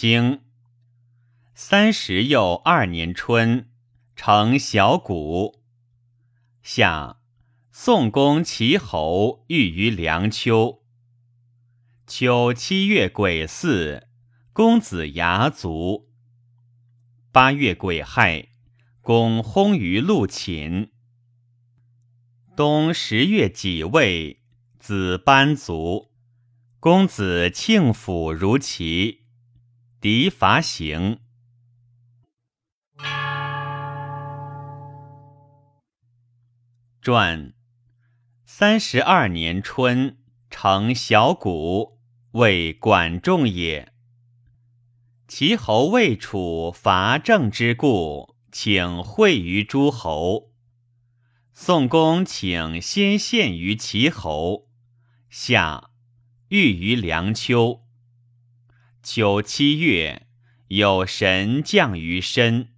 经三十又二年春，成小谷。夏，宋公齐侯遇于梁丘。秋七月癸巳，公子牙卒。八月癸亥，公薨于陆寝。冬十月己未，子班卒。公子庆府如齐，敌伐行。传三十二年春，成小谷，为管仲也。齐侯魏楚伐郑之故，请会于诸侯。宋公请先献于齐侯，夏遇于梁丘。秋七月，有神降于身。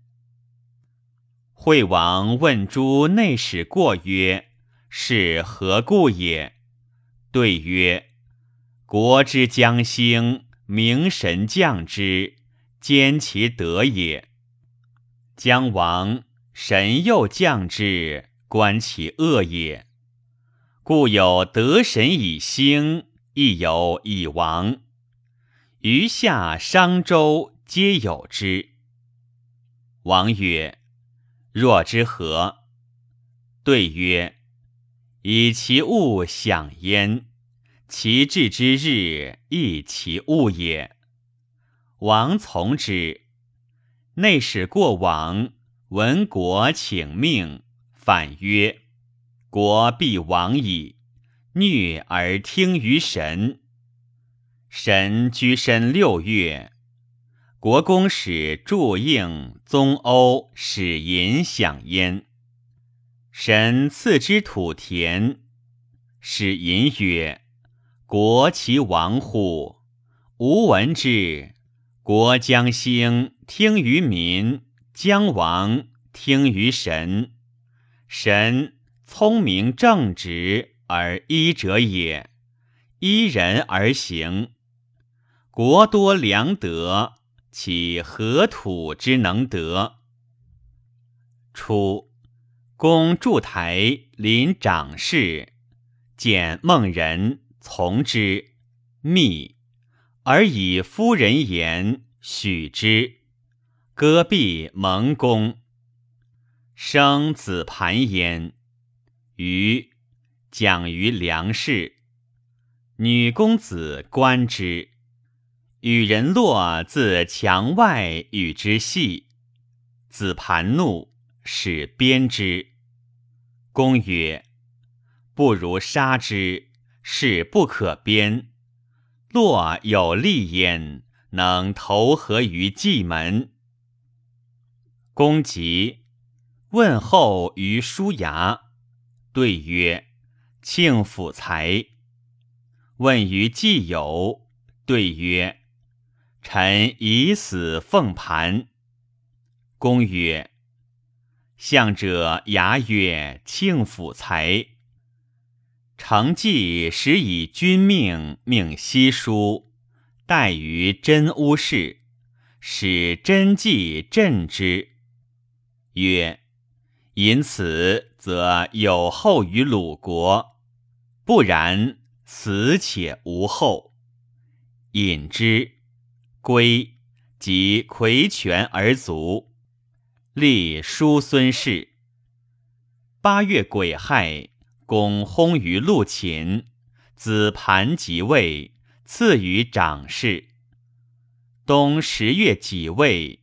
惠王问诸内史过曰：“是何故也？”对曰：“国之将兴，明神降之，兼其德也；将亡，神又降之，观其恶也。故有得神以兴，亦有以亡。余下商周皆有之。”王曰。若之何？对曰：以其物享焉，其至之日亦其物也。王从之。内史过往，闻国请命，反曰：国必亡矣。虐而听于神。神居身六月。国公使祝应、宗欧使银享焉。神赐之土田，使银曰：“国其亡乎？吾闻之。国将兴，听于民；将亡，听于神。神聪明正直而医者也，依人而行。国多良德。”岂何土之能得？初，公筑台临长事，见孟人从之，密而以夫人言许之，戈壁蒙公，生子盘焉。于讲于梁氏，女公子观之。与人洛自墙外与之戏，子盘怒，使鞭之。公曰：“不如杀之，是不可鞭。洛有利焉，能投河于蓟门。”公急，问候于叔牙，对曰：“庆府才。”问于季友，对曰：臣以死奉盘。公曰：“相者牙曰：‘庆府才。’成计使以君命，命西书，待于真乌氏，使真计镇之。曰：‘因此，则有后于鲁国；不然，死且无后。’引之。”归即魁权而卒，立叔孙氏。八月癸亥，公薨于陆寝，子盘即位，赐于长氏。冬十月己未，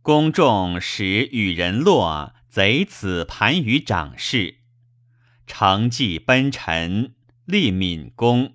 公仲使与人落贼子盘于长氏，承继奔臣，立闵公。